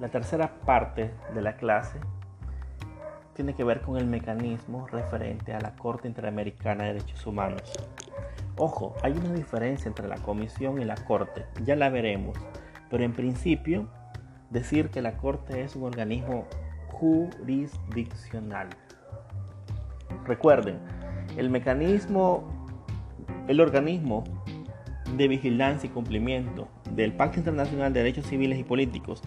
La tercera parte de la clase tiene que ver con el mecanismo referente a la Corte Interamericana de Derechos Humanos. Ojo, hay una diferencia entre la Comisión y la Corte, ya la veremos, pero en principio decir que la Corte es un organismo jurisdiccional. Recuerden, el mecanismo, el organismo de vigilancia y cumplimiento del Pacto Internacional de Derechos Civiles y Políticos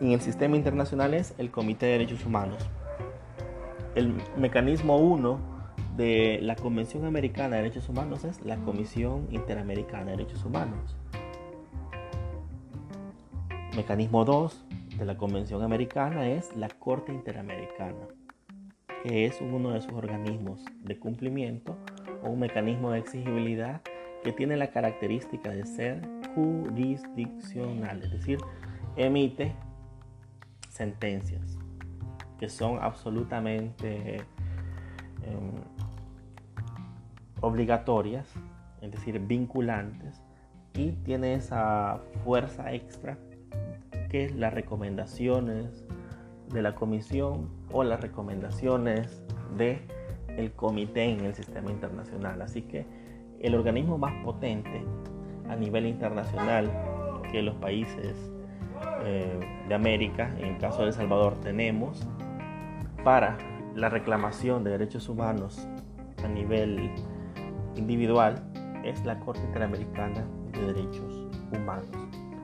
en el sistema internacional es el Comité de Derechos Humanos. El mecanismo 1 de la Convención Americana de Derechos Humanos es la Comisión Interamericana de Derechos Humanos. Mecanismo 2 de la Convención Americana es la Corte Interamericana, que es uno de sus organismos de cumplimiento o un mecanismo de exigibilidad que tiene la característica de ser jurisdiccional, es decir, emite sentencias que son absolutamente em, obligatorias, es decir, vinculantes, y tiene esa fuerza extra que las recomendaciones de la comisión o las recomendaciones de comité en el sistema internacional. Así que el organismo más potente a nivel internacional que los países eh, de América, en el caso de El Salvador, tenemos para la reclamación de derechos humanos a nivel individual es la Corte Interamericana de Derechos Humanos.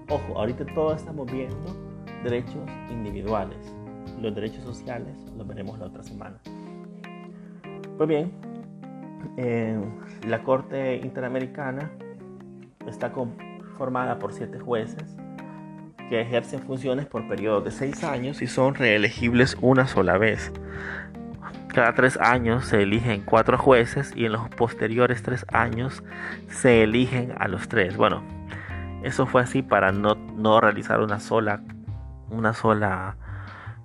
Ojo, ahorita todos estamos viendo derechos individuales. Los derechos sociales los veremos la otra semana. Pues bien, eh, la Corte Interamericana está formada por siete jueces que ejercen funciones por periodos de seis años y son reelegibles una sola vez. Cada tres años se eligen cuatro jueces y en los posteriores tres años se eligen a los tres. Bueno, eso fue así para no, no realizar una sola, una sola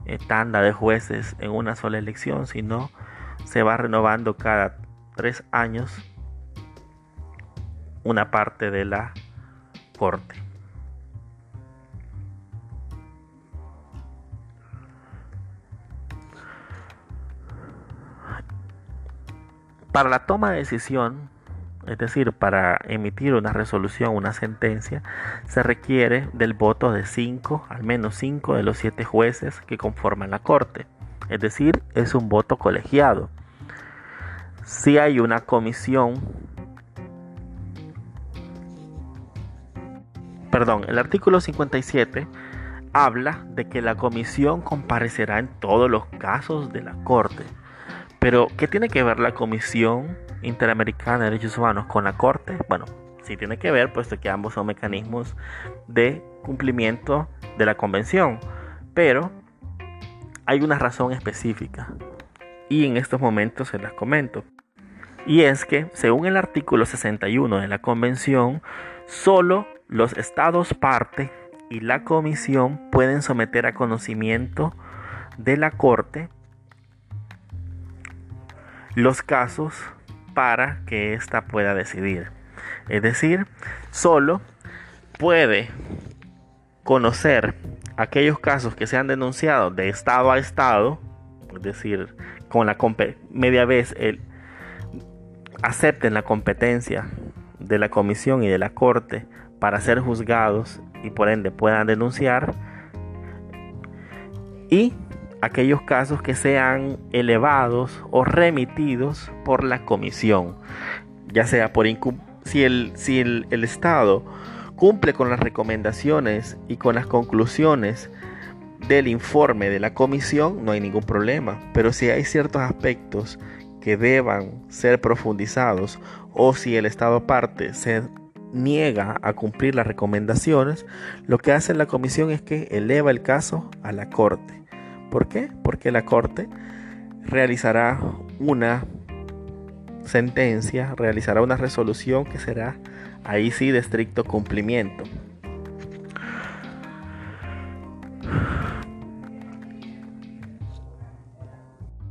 eh, tanda de jueces en una sola elección, sino se va renovando cada tres años una parte de la corte. Para la toma de decisión, es decir, para emitir una resolución, una sentencia, se requiere del voto de cinco, al menos cinco de los siete jueces que conforman la Corte. Es decir, es un voto colegiado. Si hay una comisión, perdón, el artículo 57 habla de que la comisión comparecerá en todos los casos de la Corte. Pero, ¿qué tiene que ver la Comisión Interamericana de Derechos Humanos con la Corte? Bueno, sí tiene que ver, puesto que ambos son mecanismos de cumplimiento de la Convención. Pero hay una razón específica. Y en estos momentos se las comento. Y es que, según el artículo 61 de la Convención, solo los estados parte y la Comisión pueden someter a conocimiento de la Corte los casos para que ésta pueda decidir. Es decir, solo puede conocer aquellos casos que se han denunciado de estado a estado, es decir, con la media vez el, acepten la competencia de la comisión y de la corte para ser juzgados y por ende puedan denunciar y aquellos casos que sean elevados o remitidos por la comisión ya sea por si el, si el, el Estado cumple con las recomendaciones y con las conclusiones del informe de la comisión no hay ningún problema pero si hay ciertos aspectos que deban ser profundizados o si el Estado parte se niega a cumplir las recomendaciones, lo que hace la comisión es que eleva el caso a la Corte. ¿Por qué? Porque la Corte realizará una sentencia, realizará una resolución que será ahí sí de estricto cumplimiento.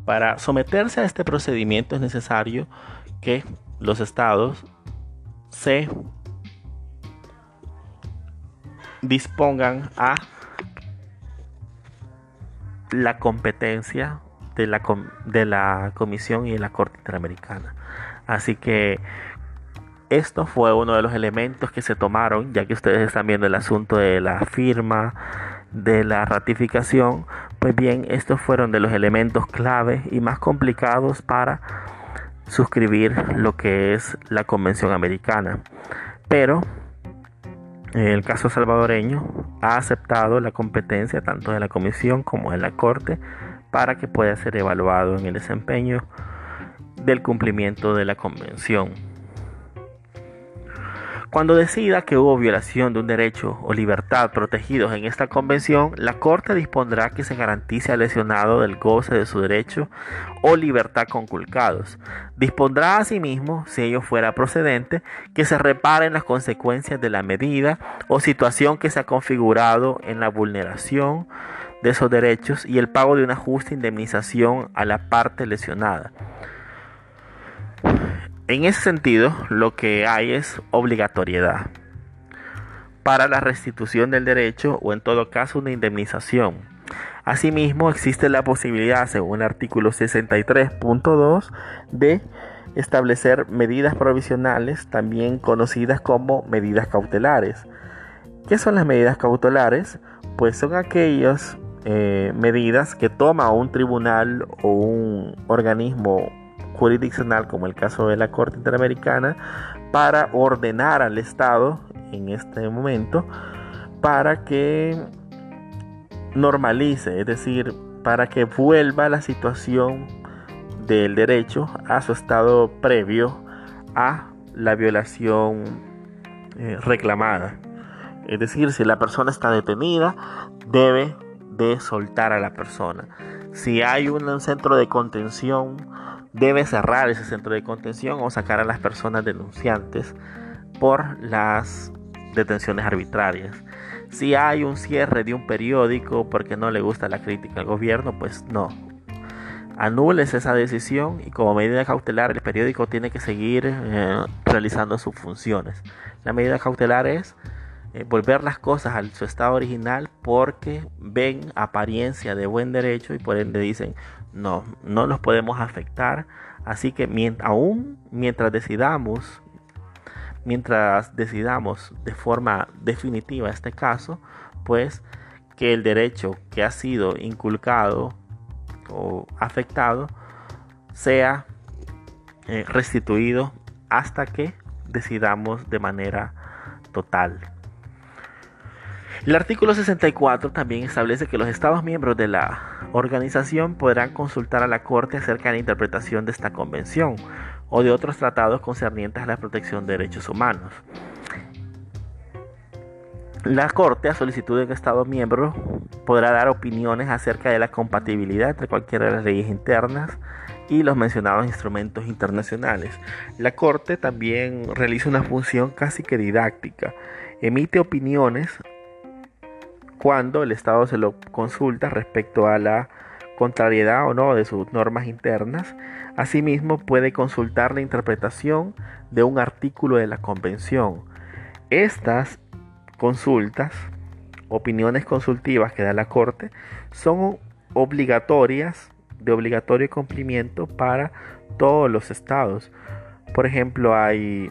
Para someterse a este procedimiento es necesario que los estados se dispongan a la competencia de la, de la Comisión y de la Corte Interamericana. Así que esto fue uno de los elementos que se tomaron, ya que ustedes están viendo el asunto de la firma, de la ratificación, pues bien, estos fueron de los elementos clave y más complicados para suscribir lo que es la Convención Americana. Pero el caso salvadoreño ha aceptado la competencia tanto de la Comisión como de la Corte para que pueda ser evaluado en el desempeño del cumplimiento de la Convención. Cuando decida que hubo violación de un derecho o libertad protegidos en esta convención, la Corte dispondrá que se garantice al lesionado del goce de su derecho o libertad conculcados. Dispondrá asimismo, si ello fuera procedente, que se reparen las consecuencias de la medida o situación que se ha configurado en la vulneración de esos derechos y el pago de una justa indemnización a la parte lesionada. En ese sentido, lo que hay es obligatoriedad para la restitución del derecho o en todo caso una indemnización. Asimismo, existe la posibilidad, según el artículo 63.2, de establecer medidas provisionales, también conocidas como medidas cautelares. ¿Qué son las medidas cautelares? Pues son aquellas eh, medidas que toma un tribunal o un organismo jurisdiccional, como el caso de la Corte Interamericana, para ordenar al Estado en este momento para que normalice, es decir, para que vuelva la situación del derecho a su estado previo a la violación eh, reclamada. Es decir, si la persona está detenida, debe de soltar a la persona. Si hay un centro de contención, debe cerrar ese centro de contención o sacar a las personas denunciantes por las detenciones arbitrarias. Si hay un cierre de un periódico porque no le gusta la crítica al gobierno, pues no. Anules esa decisión y como medida cautelar el periódico tiene que seguir eh, realizando sus funciones. La medida cautelar es eh, volver las cosas a su estado original porque ven apariencia de buen derecho y por ende dicen no, no nos podemos afectar. Así que aún mientras decidamos, mientras decidamos de forma definitiva este caso, pues que el derecho que ha sido inculcado o afectado sea eh, restituido hasta que decidamos de manera total. El artículo 64 también establece que los Estados miembros de la organización podrán consultar a la Corte acerca de la interpretación de esta convención o de otros tratados concernientes a la protección de derechos humanos. La Corte, a solicitud de un Estado miembro, podrá dar opiniones acerca de la compatibilidad entre cualquiera de las leyes internas y los mencionados instrumentos internacionales. La Corte también realiza una función casi que didáctica. Emite opiniones cuando el Estado se lo consulta respecto a la contrariedad o no de sus normas internas. Asimismo, puede consultar la interpretación de un artículo de la Convención. Estas consultas, opiniones consultivas que da la Corte, son obligatorias, de obligatorio cumplimiento para todos los estados. Por ejemplo, hay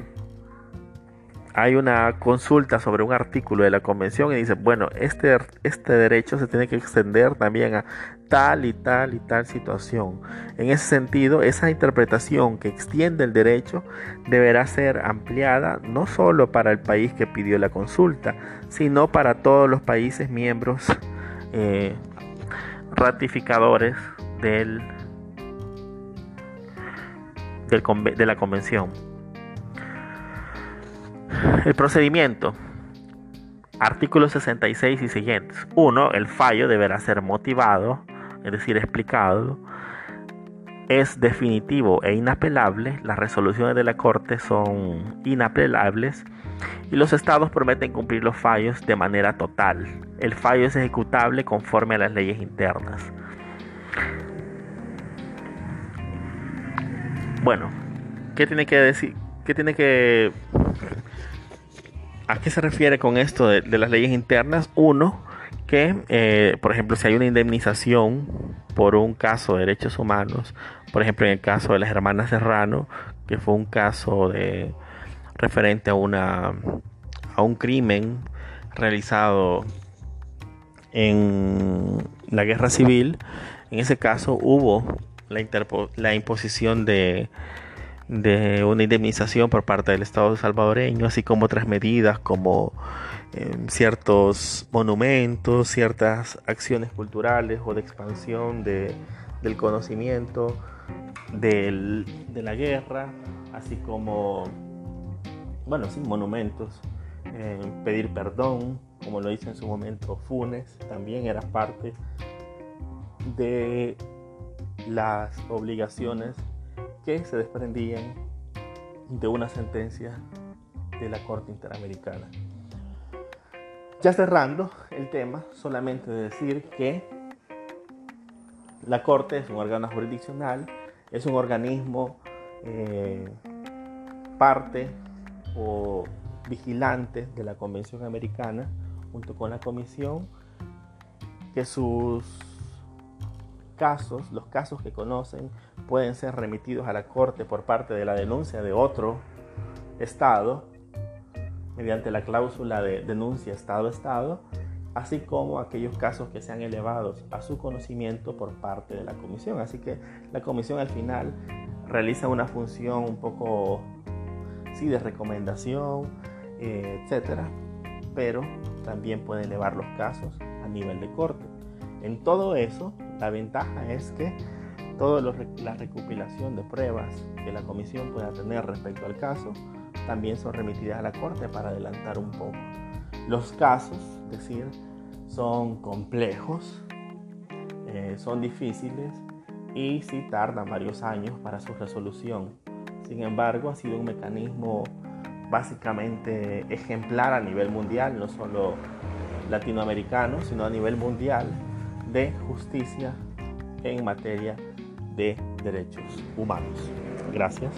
hay una consulta sobre un artículo de la convención y dice, bueno, este, este derecho se tiene que extender también a tal y tal y tal situación. En ese sentido, esa interpretación que extiende el derecho deberá ser ampliada no solo para el país que pidió la consulta, sino para todos los países miembros eh, ratificadores del, de la convención. El procedimiento. Artículos 66 y siguientes. 1. El fallo deberá ser motivado, es decir, explicado. Es definitivo e inapelable. Las resoluciones de la Corte son inapelables y los estados prometen cumplir los fallos de manera total. El fallo es ejecutable conforme a las leyes internas. Bueno, ¿qué tiene que decir? ¿Qué tiene que ¿A qué se refiere con esto de, las leyes internas? Uno, que, eh, por ejemplo, si hay una indemnización por un caso de derechos humanos, por ejemplo, en el caso de las hermanas Serrano, que fue un caso de referente a una a un crimen realizado en la guerra civil, en ese caso hubo la, la imposición de, de una indemnización por parte del Estado salvadoreño, así como otras medidas como ciertos monumentos, ciertas acciones culturales o de expansión de, del conocimiento de la guerra, así como, bueno, sí, monumentos, pedir perdón, como lo hizo en su momento Funes, también era parte de las obligaciones que se desprendían de una sentencia de la Corte Interamericana. Ya cerrando el tema, solamente decir que la Corte es un órgano jurisdiccional, es un organismo eh, parte o vigilante de la Convención Americana junto con la Comisión, que sus casos, los casos que conocen, pueden ser remitidos a la Corte por parte de la denuncia de otro Estado mediante la cláusula de denuncia Estado-Estado, así como aquellos casos que sean elevados a su conocimiento por parte de la comisión. Así que la comisión al final realiza una función un poco, sí, de recomendación, eh, etcétera, pero también puede elevar los casos a nivel de corte. En todo eso, la ventaja es que toda la recopilación de pruebas que la comisión pueda tener respecto al caso también son remitidas a la Corte para adelantar un poco. Los casos, es decir, son complejos, eh, son difíciles y sí tardan varios años para su resolución. Sin embargo, ha sido un mecanismo básicamente ejemplar a nivel mundial, no solo latinoamericano, sino a nivel mundial de justicia en materia de derechos humanos. Gracias.